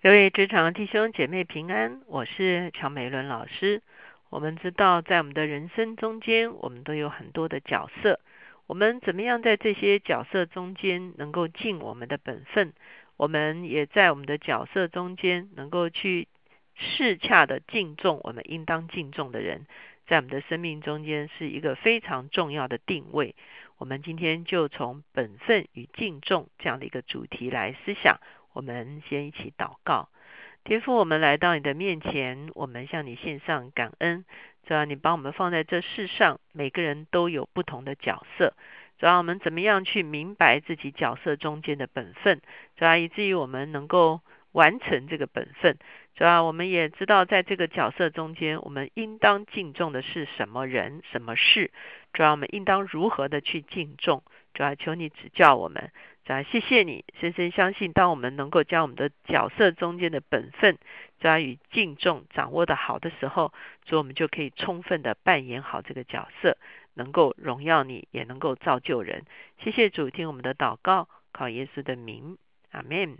各位职场弟兄姐妹平安，我是乔美伦老师。我们知道，在我们的人生中间，我们都有很多的角色。我们怎么样在这些角色中间能够尽我们的本分？我们也在我们的角色中间能够去适恰的敬重我们应当敬重的人，在我们的生命中间是一个非常重要的定位。我们今天就从本分与敬重这样的一个主题来思想。我们先一起祷告，天父，我们来到你的面前，我们向你献上感恩。主要你把我们放在这世上，每个人都有不同的角色。主要我们怎么样去明白自己角色中间的本分？主要以至于我们能够完成这个本分。主要我们也知道，在这个角色中间，我们应当敬重的是什么人、什么事？主要我们应当如何的去敬重？主要求你指教我们。啊，谢谢你，深深相信，当我们能够将我们的角色中间的本分抓与敬重掌握的好的时候，主我们就可以充分的扮演好这个角色，能够荣耀你，也能够造就人。谢谢主，听我们的祷告，靠耶稣的名，阿门。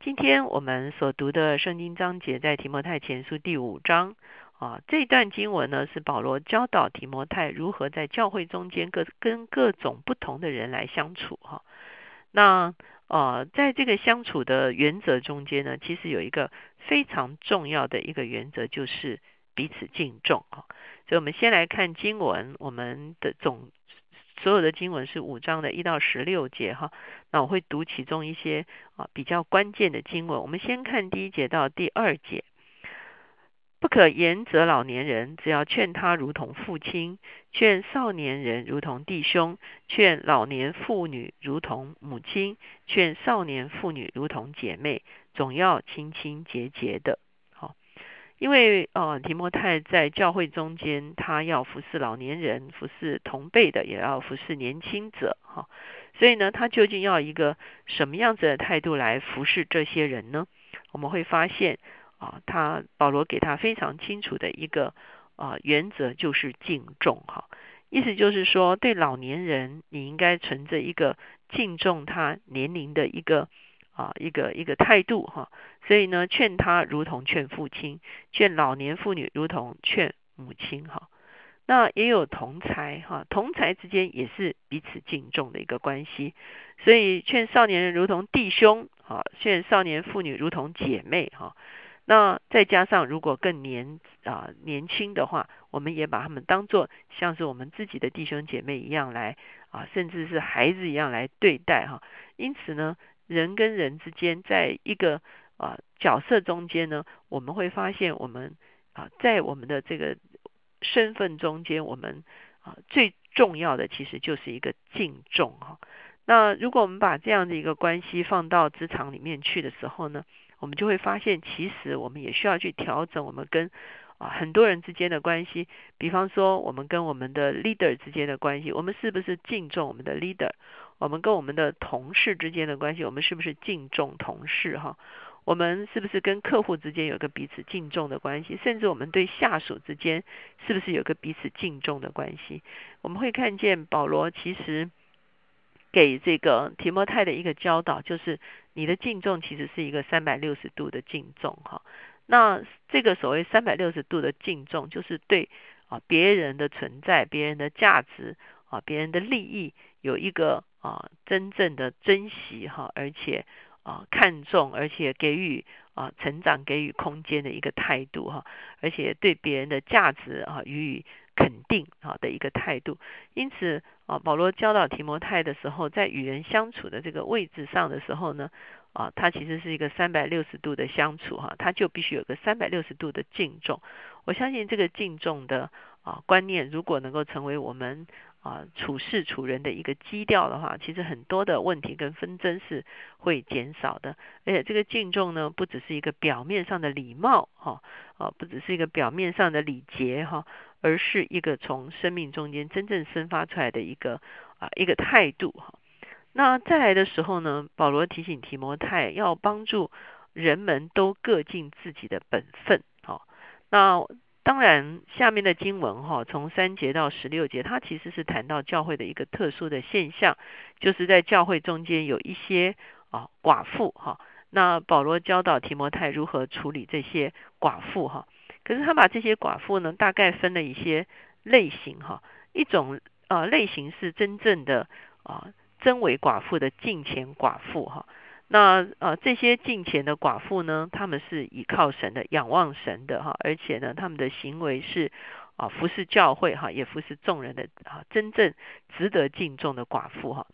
今天我们所读的圣经章节在提摩太前书第五章啊，这段经文呢是保罗教导提摩太如何在教会中间各跟各种不同的人来相处哈。那呃，在这个相处的原则中间呢，其实有一个非常重要的一个原则，就是彼此敬重啊。所以，我们先来看经文，我们的总所有的经文是五章的一到十六节哈。那我会读其中一些啊比较关键的经文。我们先看第一节到第二节。不可言责老年人，只要劝他如同父亲；劝少年人如同弟兄；劝老年妇女如同母亲；劝少年妇女如同姐妹，总要清清洁洁的。好，因为呃提摩太在教会中间，他要服侍老年人，服侍同辈的，也要服侍年轻者。哈，所以呢，他究竟要一个什么样子的态度来服侍这些人呢？我们会发现。啊，他保罗给他非常清楚的一个啊原则，就是敬重哈。意思就是说，对老年人，你应该存着一个敬重他年龄的一个啊一个一个态度哈。所以呢，劝他如同劝父亲，劝老年妇女如同劝母亲哈。那也有同才哈，同才之间也是彼此敬重的一个关系。所以劝少年人如同弟兄哈，劝少年妇女如同姐妹哈。那再加上，如果更年啊年轻的话，我们也把他们当做像是我们自己的弟兄姐妹一样来啊，甚至是孩子一样来对待哈。因此呢，人跟人之间，在一个啊角色中间呢，我们会发现，我们啊在我们的这个身份中间，我们啊最重要的其实就是一个敬重哈。那如果我们把这样的一个关系放到职场里面去的时候呢？我们就会发现，其实我们也需要去调整我们跟啊很多人之间的关系。比方说，我们跟我们的 leader 之间的关系，我们是不是敬重我们的 leader？我们跟我们的同事之间的关系，我们是不是敬重同事？哈，我们是不是跟客户之间有个彼此敬重的关系？甚至我们对下属之间，是不是有个彼此敬重的关系？我们会看见保罗其实。给这个提摩太的一个教导，就是你的敬重其实是一个三百六十度的敬重哈。那这个所谓三百六十度的敬重，就是对啊别人的存在、别人的价值啊、别人的利益有一个啊真正的珍惜哈，而且啊看重，而且给予啊成长、给予空间的一个态度哈，而且对别人的价值啊予以。肯定啊的一个态度，因此啊，保罗教导提摩太的时候，在与人相处的这个位置上的时候呢，啊，他其实是一个三百六十度的相处哈，他就必须有个三百六十度的敬重。我相信这个敬重的啊观念，如果能够成为我们。啊，处事处人的一个基调的话，其实很多的问题跟纷争是会减少的。而且这个敬重呢，不只是一个表面上的礼貌哈，啊，不只是一个表面上的礼节哈，而是一个从生命中间真正生发出来的一个啊一个态度哈。那再来的时候呢，保罗提醒提摩太要帮助人们都各尽自己的本分哈。那当然，下面的经文哈，从三节到十六节，它其实是谈到教会的一个特殊的现象，就是在教会中间有一些啊寡妇哈，那保罗教导提摩太如何处理这些寡妇哈，可是他把这些寡妇呢，大概分了一些类型哈。一种呃类型是真正的啊真为寡妇的敬前寡妇哈。那呃这些敬钱的寡妇呢，他们是倚靠神的，仰望神的哈，而且呢他们的行为是啊服侍教会哈，也服侍众人的啊真正值得敬重的寡妇哈。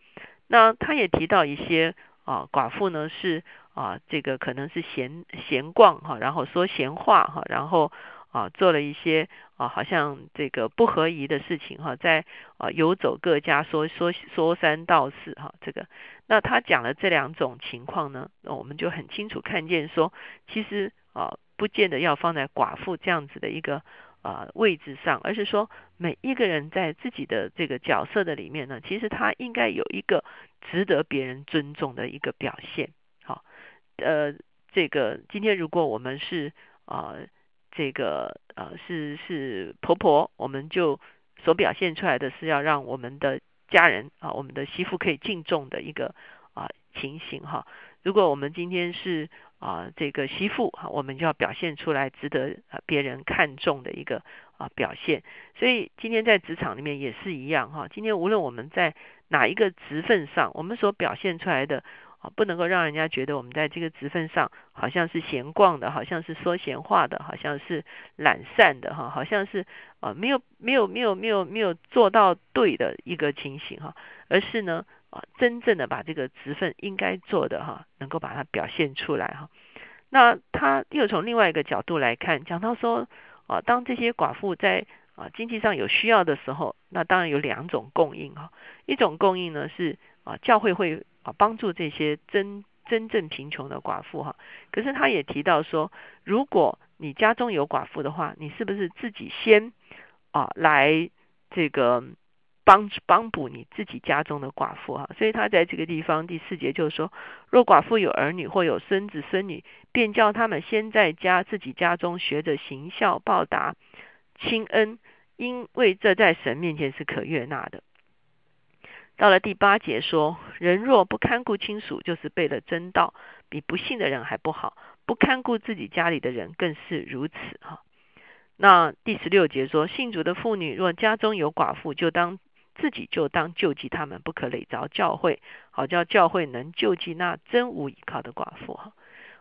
那他也提到一些啊寡妇呢是啊这个可能是闲闲逛哈，然后说闲话哈，然后啊做了一些啊好像这个不合宜的事情哈，在啊游走各家说说说三道四哈这个。那他讲了这两种情况呢，那我们就很清楚看见说，其实啊不见得要放在寡妇这样子的一个。啊，位置上，而是说每一个人在自己的这个角色的里面呢，其实他应该有一个值得别人尊重的一个表现。好，呃，这个今天如果我们是啊，这个呃是是婆婆，我们就所表现出来的是要让我们的家人啊，我们的媳妇可以敬重的一个啊情形哈。如果我们今天是啊，这个媳妇哈，我们就要表现出来值得别人看重的一个啊表现。所以今天在职场里面也是一样哈。今天无论我们在哪一个职份上，我们所表现出来的啊，不能够让人家觉得我们在这个职份上好像是闲逛的，好像是说闲话的，好像是懒散的哈，好像是啊没有没有没有没有没有做到对的一个情形哈，而是呢。啊，真正的把这个职分应该做的哈，能够把它表现出来哈。那他又从另外一个角度来看，讲到说啊，当这些寡妇在啊经济上有需要的时候，那当然有两种供应哈。一种供应呢是啊教会会啊帮助这些真真正贫穷的寡妇哈。可是他也提到说，如果你家中有寡妇的话，你是不是自己先啊来这个？帮帮补你自己家中的寡妇哈，所以他在这个地方第四节就是说，若寡妇有儿女或有孙子孙女，便叫他们先在家自己家中学着行孝报答亲恩，因为这在神面前是可悦纳的。到了第八节说，人若不看顾亲属，就是背了真道，比不信的人还不好；不看顾自己家里的人，更是如此哈。那第十六节说，信主的妇女若家中有寡妇，就当。自己就当救济他们，不可累着教会，好叫教会能救济那真无依靠的寡妇哈。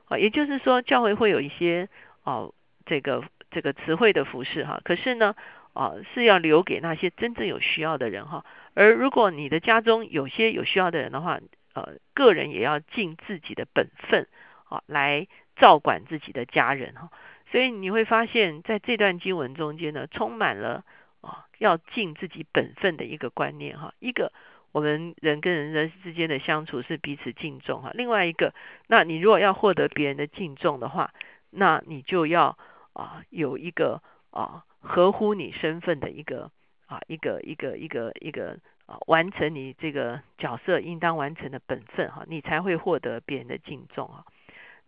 啊，也就是说，教会会有一些哦，这个这个词汇的服饰哈。可是呢，啊，是要留给那些真正有需要的人哈。而如果你的家中有些有需要的人的话，呃，个人也要尽自己的本分啊，来照管自己的家人哈。所以你会发现在这段经文中间呢，充满了。啊，要尽自己本分的一个观念哈。一个，我们人跟人人之间的相处是彼此敬重哈。另外一个，那你如果要获得别人的敬重的话，那你就要啊有一个啊合乎你身份的一个啊一个一个一个一个啊完成你这个角色应当完成的本分哈，你才会获得别人的敬重啊。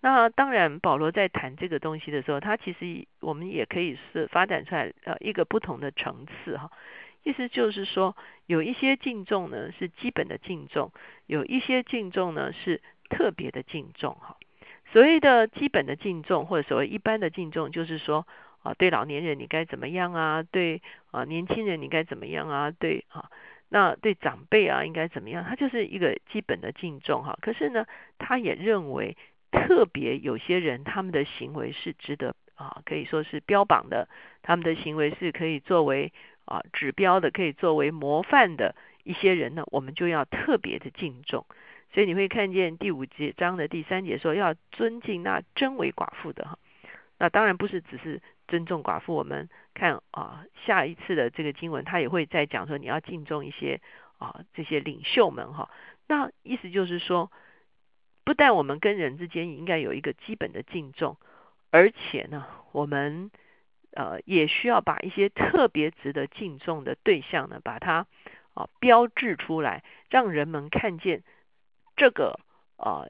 那当然，保罗在谈这个东西的时候，他其实我们也可以是发展出来呃一个不同的层次哈。意思就是说，有一些敬重呢是基本的敬重，有一些敬重呢是特别的敬重哈。所谓的基本的敬重或者所谓一般的敬重，就是说啊，对老年人你该怎么样啊？对啊，年轻人你该怎么样啊？对啊，那对长辈啊应该怎么样？他就是一个基本的敬重哈。可是呢，他也认为。特别有些人，他们的行为是值得啊，可以说是标榜的，他们的行为是可以作为啊指标的，可以作为模范的一些人呢，我们就要特别的敬重。所以你会看见第五节章的第三节说，要尊敬那真为寡妇的哈。那当然不是只是尊重寡妇，我们看啊下一次的这个经文，他也会再讲说，你要敬重一些啊这些领袖们哈。那意思就是说。不但我们跟人之间应该有一个基本的敬重，而且呢，我们呃也需要把一些特别值得敬重的对象呢，把它啊标志出来，让人们看见这个啊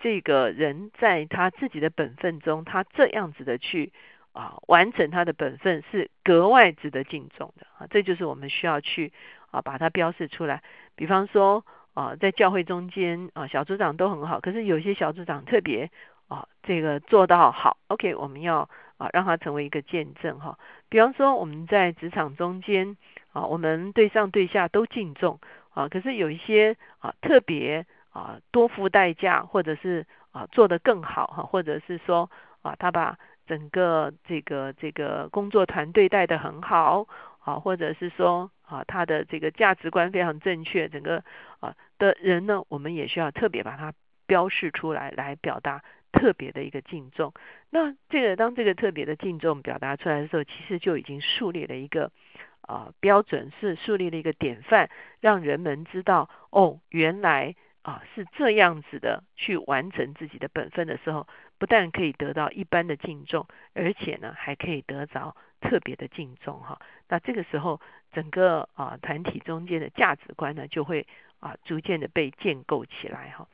这个人在他自己的本分中，他这样子的去啊完成他的本分是格外值得敬重的啊，这就是我们需要去啊把它标示出来。比方说。啊，在教会中间啊，小组长都很好，可是有些小组长特别啊，这个做到好，OK，我们要啊让他成为一个见证哈。比方说我们在职场中间啊，我们对上对下都敬重啊，可是有一些啊特别啊多付代价，或者是啊做得更好哈，或者是说啊他把整个这个这个工作团队带得很好啊，或者是说啊他的这个价值观非常正确，整个啊的人呢，我们也需要特别把它标示出来，来表达。特别的一个敬重，那这个当这个特别的敬重表达出来的时候，其实就已经树立了一个啊标准，是树立了一个典范，让人们知道哦，原来啊是这样子的去完成自己的本分的时候，不但可以得到一般的敬重，而且呢还可以得着特别的敬重哈。那这个时候，整个啊团体中间的价值观呢，就会啊逐渐的被建构起来哈。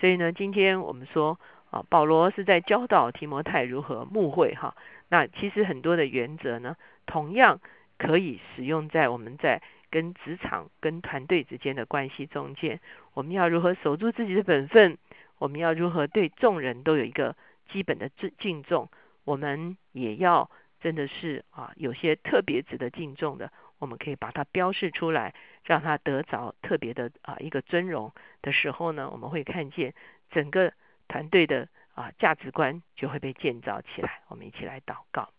所以呢，今天我们说。啊，保罗是在教导提摩太如何牧会哈。那其实很多的原则呢，同样可以使用在我们在跟职场、跟团队之间的关系中间。我们要如何守住自己的本分？我们要如何对众人都有一个基本的敬敬重？我们也要真的是啊，有些特别值得敬重的，我们可以把它标示出来，让它得着特别的啊一个尊荣的时候呢，我们会看见整个。团队的啊价值观就会被建造起来。我们一起来祷告。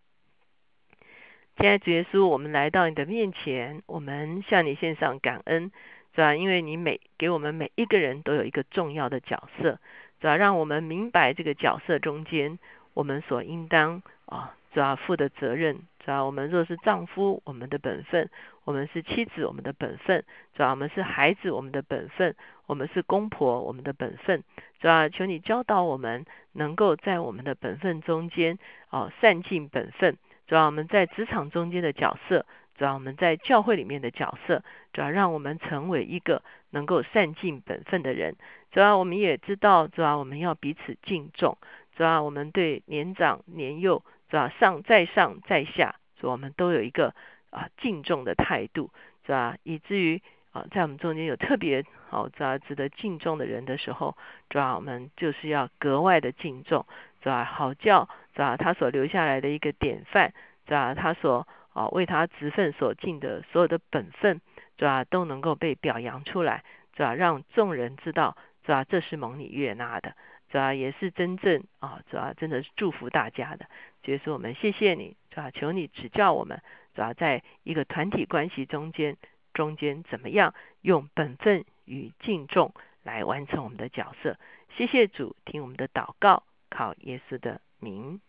亲爱的主耶稣，我们来到你的面前，我们向你献上感恩，是吧？因为你每给我们每一个人都有一个重要的角色，是吧？让我们明白这个角色中间我们所应当啊，主要负的责任，是吧？我们若是丈夫，我们的本分；我们是妻子，我们的本分；主要我们是孩子，我们的本分；我们是公婆，我们的本分。主要求你教导我们，能够在我们的本分中间，哦，善尽本分。主要我们在职场中间的角色，主要我们在教会里面的角色，主要让我们成为一个能够善尽本分的人。主要我们也知道，主要我们要彼此敬重。主要我们对年长年幼，主要上在上在下，主要我们都有一个啊敬重的态度，是吧？以至于啊。在我们中间有特别好、值得敬重的人的时候，主要我们就是要格外的敬重，主要好叫，主要他所留下来的一个典范，主要他所啊为他职分所尽的所有的本分，主要都能够被表扬出来，主要让众人知道，主要这是蒙你悦纳的，主要也是真正啊，主要真的是祝福大家的。就是我们谢谢你，主要求你指教我们，主要在一个团体关系中间。中间怎么样用本分与敬重来完成我们的角色？谢谢主，听我们的祷告，靠耶稣的名，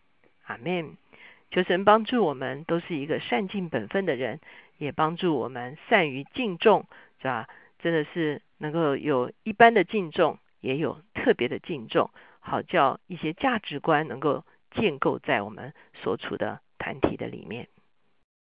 阿门。求神帮助我们，都是一个善尽本分的人，也帮助我们善于敬重，是吧？真的是能够有一般的敬重，也有特别的敬重，好叫一些价值观能够建构在我们所处的团体的里面。